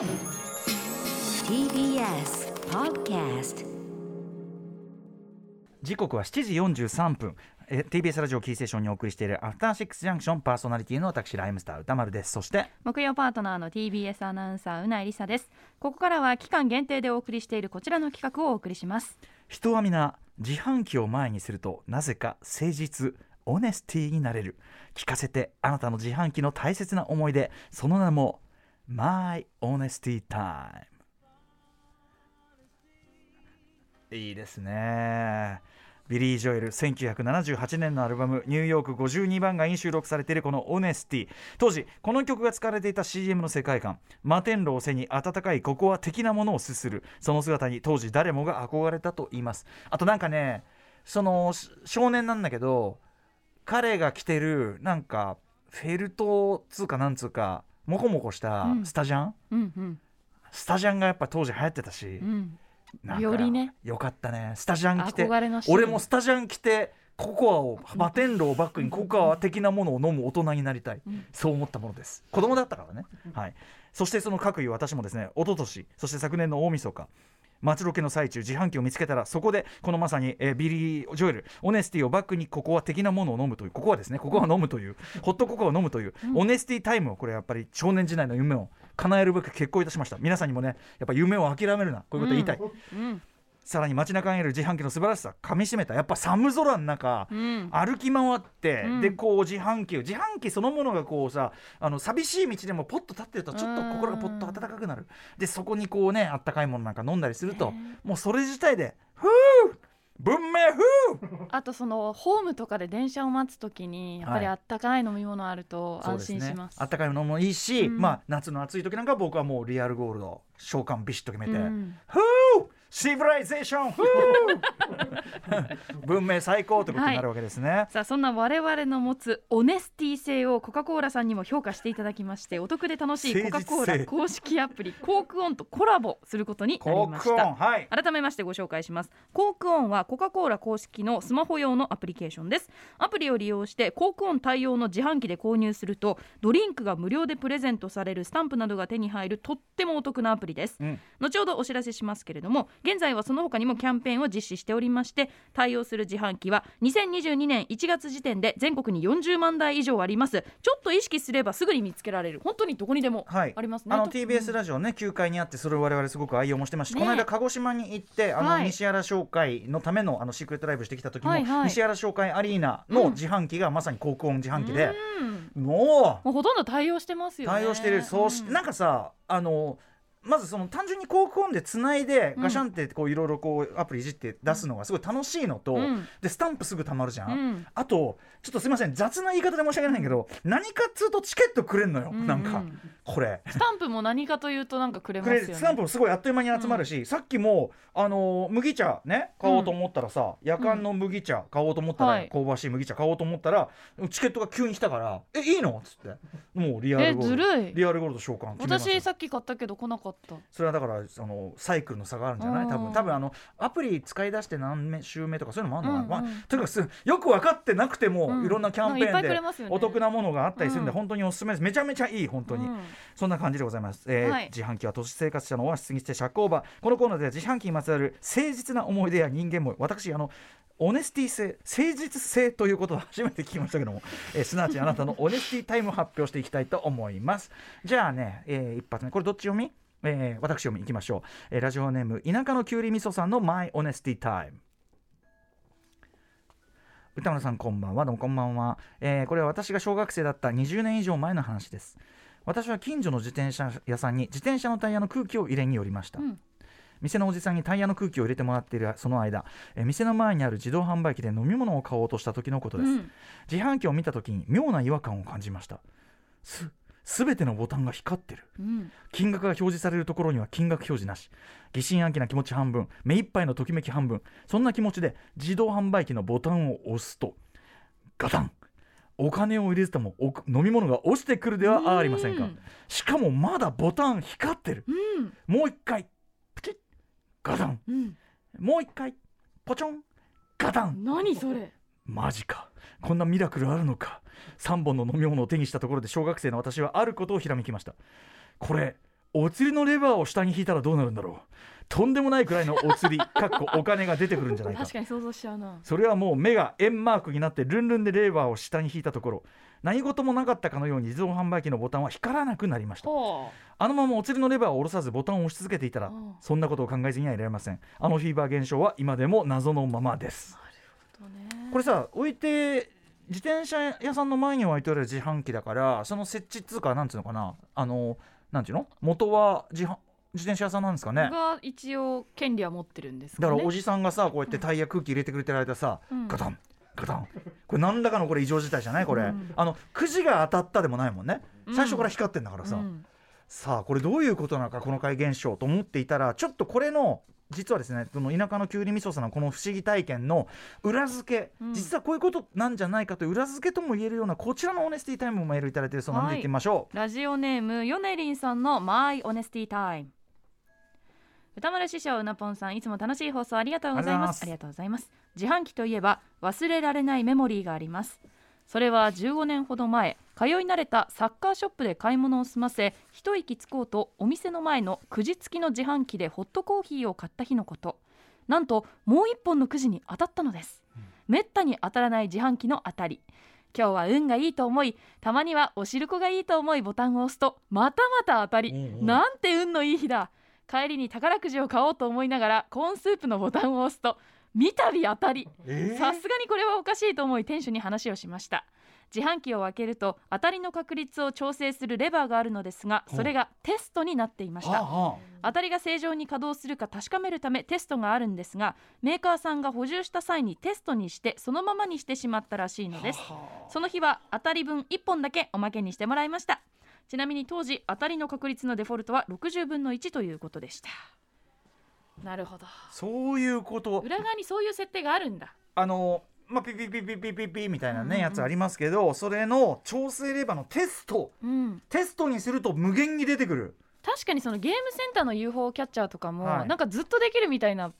TBS Podcast 時刻は7時43分。え TBS ラジオキーステーションにお送りしているアフターシックスジャンクションパーソナリティの私ライムスター歌丸です。そして木曜パートナーの TBS アナウンサーうないりさです。ここからは期間限定でお送りしているこちらの企画をお送りします。人は皆自販機を前にするとなぜか誠実オネスティになれる。聞かせてあなたの自販機の大切な思い出その名も My Honesty Time. いいですね。ビリー・ジョエル1978年のアルバム「ニューヨーク52番街」に収録されているこの「オネスティ」当時この曲が使われていた CM の世界観。摩天楼を背に温かいココア的なものをすする。その姿に当時誰もが憧れたと言います。あとなんかねその少年なんだけど彼が着てるなんかフェルトつうかなんつうかモコモコしたうん。スタジャン、うんうん。スタジャンがやっぱ当時流行ってたし、うん。なんかよりね。よかったね。スタジャン着て俺もスタジャン着てココアを摩天楼をバックにココア的なものを飲む大人になりたい、うん。そう思ったものです。子供だったからね、はい、そしてその各位私もですね一昨年そして昨年の大晦日街ロケの最中自販機を見つけたらそこでこのまさに、えービリー・ジョエル Honesty をバックにココア的なものを飲むというココアですねココアを飲むという ホットココアを飲むという、 Honesty Time をこれやっぱり少年時代の夢を叶えるべく結婚いたしました。皆さんにもねやっぱ夢を諦めるなこういうこと言いたい、うんさらに街中にある自販機の素晴らしさ噛みしめたやっぱ寒空の中、うん。歩き回って、うん。でこう自販機を自販機そのものがこうさあの寂しい道でもポッと立ってるとちょっと心がポッと温かくなる。でそこにこうねあったかいものなんか飲んだりするともうそれ自体で「ふう文明ふう! あとそのホームとかで電車を待つときにやっぱりあったかい飲み物あると」安心します。あったかいものもいいし、うん。まあ夏の暑い時なんかは僕はもうリアルゴールド召喚ビシッと決めて「うん。ふうシビライゼーション文明最高ということになるわけですね。さあそんな我々の持つ Honesty 性をコカ・コーラさんにも評価していただきましてお得で楽しいコカ・コーラ公式アプリ Coke ON とコラボすることになり Coke ON。ましたはい。改めましてご紹介します。 Coke ON はコカ・コーラ公式のスマホ用のアプリケーションです。アプリを利用してコークオン対応の自販機で購入するとドリンクが無料でプレゼントされるスタンプなどが手に入るとってもお得なアプリです、うん。後ほどお知らせしますけれども現在はその他にもキャンペーンを実施しておりまして対応する自販機は2022年1月時点で全国に40万台以上あります。ちょっと意識すればすぐに見つけられる。本当にどこにでもはい、ありますね、あのと TBS ラジオね9階にあってそれを我々すごく愛用もしてますし、ね。この間鹿児島に行ってあの、はい。西原商会のためのあのシークレットライブしてきた時も、はいはい。西原商会アリーナの自販機がまさに航空音自販機で、うん。ももうほとんど対応してますうよね。対応している、そうしん。なんかさあのまずその単純に航空音でつないでガシャンってこういろいろこうアプリいじって出すのがすごい楽しいのと、うん。でスタンプすぐたまるじゃん、うん。あとちょっとすみません雑な言い方で申し訳ないけど何かっつうとチケットくれんのよ、うんなんかこれ。スタンプも何かというとなんかくれますよね。るスタンプもすごいあっという間に集まるし、さっきもあのー麦茶ね買おうと思ったらさ、夜間の麦茶買おうと思ったら、はい。香ばしい麦茶買おうと思ったらチケットが急に来たから「えいいの?」っつって。もうリアルゴールド。リアルゴールド召喚私さっき買ったけど来なかったそれはだからあのサイクルの差があるんじゃない？多うん分多分あのアプリ使い出して何週目とかそういうのもあるのかな、うんうんまあ、とにかくすよく分かってなくても、うん。いろんなキャンペーンでお得なものがあったりするんで、うん。本当におすすめですめちゃめちゃいい本当に、うん。そんな感じでございます、えーはい。自販機は都市生活者のオアシスにして社交場このコーナーでは自販機にまつわる誠実な思い出や人間も私あのオネスティ性誠実性ということを初めて聞きましたけども、えーすなわちあなたのオネスティタイムを発表していきたいと思います。じゃあね、えー一発目。これどっち読み？えー私読みいきましょう、えーラジオネーム田舎のきゅうりみそさんのマイオネスティタイム。歌村さんこんばんは。どうもこんばんは、えーこれは私が小学生だった20年以上前の話です。私は近所の自転車屋さんに自転車のタイヤの空気を入れに寄りました、うん。店のおじさんにタイヤの空気を入れてもらっているその間、えー店の前にある自動販売機で飲み物を買おうとした時のことです、うん。自販機を見た時に妙な違和感を感じました。す全てのボタンが光ってる。うん。金額が表示されるところには金額表示なし。疑心暗鬼な気持ち半分。目いっぱいのときめき半分。そんな気持ちで自動販売機のボタンを押すとガタン。お金を入れてもお飲み物が落ちてくるではありませんか。うん。しかもまだボタン光ってる。うん。もう一回ガタン。うん。もう一回ポチョン。ガタン。何それ。マジか。こんなミラクルあるのか。3本の飲み物を手にしたところで小学生の私はあることをひらめきました。これお釣りのレバーを下に引いたらどうなるんだろう。とんでもないくらいのお釣り かっこお金が出てくるんじゃないか。確かに想像しちゃうな。それはもう目が円マークになってルンルンでレバーを下に引いたところ何事もなかったかのように自動販売機のボタンは光らなくなりました。ほあのままお釣りのレバーを下ろさずボタンを押し続けていたらうん。そんなことを考えずにはいられません。あのフィーバー現象は今でも謎のままです。これさ置いて自転車屋さんの前に置いてある自販機だからその設置っつうかなんつうのかな。あのなんていうの？元は自販自転車屋さんなんですかね？が一応権利は持ってるんですかね。だからおじさんがさこうやってタイヤ空気入れてくれてる間さ、うん。ガタンガタン。これ何らかのこれ異常事態じゃない？これ、うん。あのくじが当たったでもないもんね。うん。最初から光ってんだからさ、うん。さあこれどういうことなのかこの怪現象と思っていたらちょっとこれの実はですねその田舎のきゅうりみそさんのこの不思議体験の裏付け、うん。実はこういうことなんじゃないかという裏付けとも言えるようなこちらのオネスティタイムもメールいただいているそうなのではい。行ってみましょう、ラジオネームヨネリンさんのマイオネスティタイム歌丸師匠うなぽんさんいつも楽しい放送ありがとうございます。あありりがとうございます。自販機といえば忘れられないメモリーがあります。それは15年ほど前通い慣れたサッカーショップで買い物を済ませ一息つこうとお店の前のくじ付きの自販機でホットコーヒーを買った日のこと。なんともう一本のくじに当たったのです、めったに当たらない自販機の当たり。今日は運がいいと思いたまにはおしるこがいいと思いボタンを押すとまたまた当たり、うんうん。なんて運のいい日だ帰りに宝くじを買おうと思いながらコーンスープのボタンを押すと三度当たり。えー？さすがにこれはおかしいと思い店主に話をしました。自販機を開けると当たりの確率を調整するレバーがあるのですがそれがテストになっていました。当たりが正常に稼働するか確かめるためテストがあるんですがメーカーさんが補充した際にテストにしてそのままにしてしまったらしいのです。その日は当たり分1本だけおまけにしてもらいましたちなみに当時当たりの確率のデフォルトは60分の1ということでした。なるほど。そういうこと。裏側にそういう設定があるんだ。あのまあ、ピピピピピピピみたいなね、やつありますけどそれの調整レバーのテスト。うん。テストにすると無限に出てくる。確かにそのゲームセンターの UFO キャッチャーとかも、はい。なんかずっとできるみたいな、はい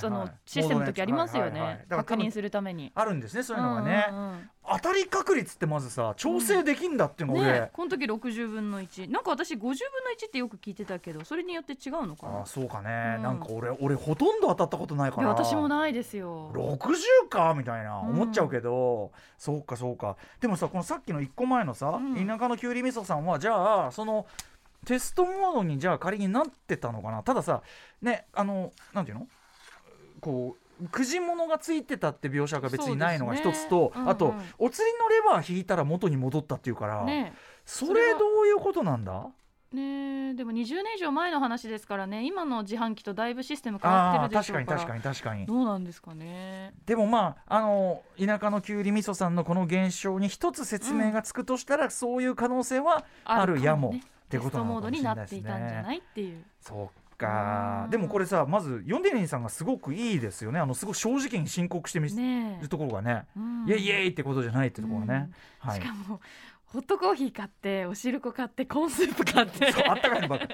そのはいシステムの時ありますよね、はいはいはい。だから多分確認するために。あるんですねそういうのがね、うんうんうん当たり確率ってまずさ調整できんだっていうのが俺、ね、この時60分の1なんか私50分の1ってよく聞いてたけどそれによって違うのかな？ああそうかね、うん。なんか俺俺ほとんど当たったことないから。いや私もないですよ。60かみたいなうん。思っちゃうけど、そうかそうか。でもさこのさっきの1個前のさ、うん。田舎のきゅうりみそさんはじゃあそのテストモードにじゃあ仮になってたのかな？たださねあのなんていうの？こうくじ物がついてたって描写が別にないのが一つと、ねうんうん。あとお釣りのレバー引いたら元に戻ったっていうから、ねそれどういうことなんだ？ねでも20年以上前の話ですからね。今の自販機とだいぶシステム変わってるでしょうから。確かに確かに確かに。どうなんですかね。でもまああの田舎のきゅうりみそさんのこの現象に一つ説明がつくとしたら、そういう可能性はあるやもってことなのかもしれないですになっていたんじゃね。ないっていう。そっか。うん。でもこれさまずヨンデリンさんがすごくいいですよね。あのすごい正直に申告してみるところがね、うん。イエイイエイってことじゃないってところがね、はい。しかもホットコーヒー買っておしるこ買ってコーンスープ買って。あったかいのばっか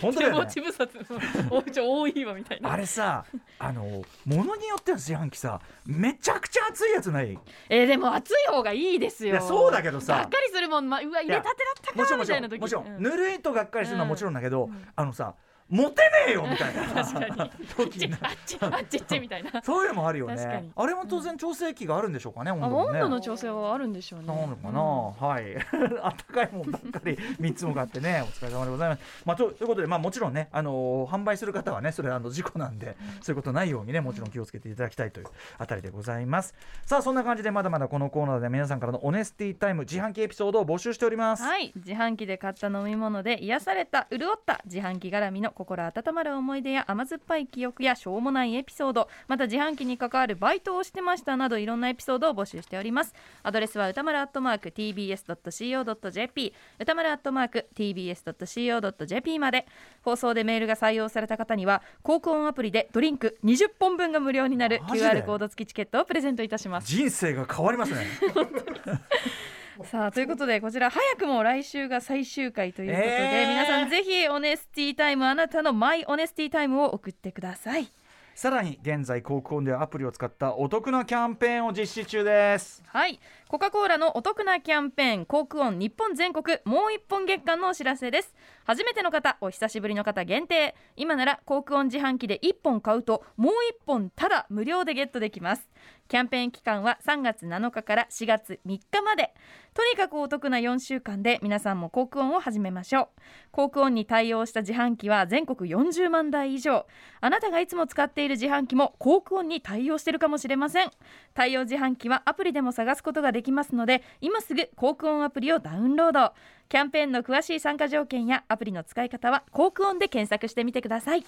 本当だ手持よねち無沙汰。おちょ多いわみたいなあれさあのものによっては自販機さめちゃくちゃ熱いやつない？えーでも暑い方がいいですよ。いやそうだけどさ。がっかりするもん、ま、うわ入れたてだったかもちろんもちろみたいなん時。もちろん、うん。ぬるいとがっかりするのはもちろんだけど、うん。あのさモテねえよみたいな。確かに。時になあっちあっちっちみたいな。そういうのもあるよね。あれも当然調整器があるんでしょうかね、温あ度もね。温度の調整はあるんでしょうね。なのかな、はい。あったかいもんばっかり 3つも買ってねお疲れ様でございます、まあ、とということで、まあ、もちろんね、あのー販売する方はねそれはあの事故なんで、そういうことないようにねもちろん気をつけていただきたいというあたりでございます。さあそんな感じでまだまだこのコーナーで皆さんからのオネスティタイム自販機エピソードを募集しております、はい。自販機で買った飲み物で癒された潤った自販機絡みの心温まる思い出や甘酸っぱい記憶やしょうもないエピソードまた自販機に関わるバイトをしてましたなどいろんなエピソードを募集しております。アドレスは歌丸アットマーク tbs.co.jp 歌丸アットマーク tbs.co.jp まで。放送でメールが採用された方には航空音アプリでドリンク20本分が無料になる QR コード付きチケットをプレゼントいたします。人生が変わりますね さあということでこちら早くも来週が最終回ということで、えー。皆さんぜひオネスティタイムあなたのマイオネスティタイムを送ってください。さらに現在航空音ではアプリを使ったお得なキャンペーンを実施中です。はいコカ・コーラのお得なキャンペーンコークオン日本全国もう一本月間のお知らせです。初めての方お久しぶりの方限定。今ならコークオン自販機で1本買うともう1本ただ無料でゲットできます。キャンペーン期間は3月7日から4月3日まで。とにかくお得な4週間で皆さんもコークオンを始めましょう。コークオンに対応した自販機は全国40万台以上。あなたがいつも使っている自販機も Coke ON に対応してるかもしれません。対応自販機はアプリでも探すことができますので今すぐ Coke ON アプリをダウンロード。キャンペーンの詳しい参加条件やアプリの使い方は Coke ON で検索してみてください。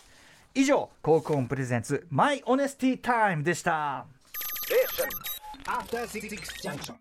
以上 Coke ON presents My Honesty Time でした。After Six Junction.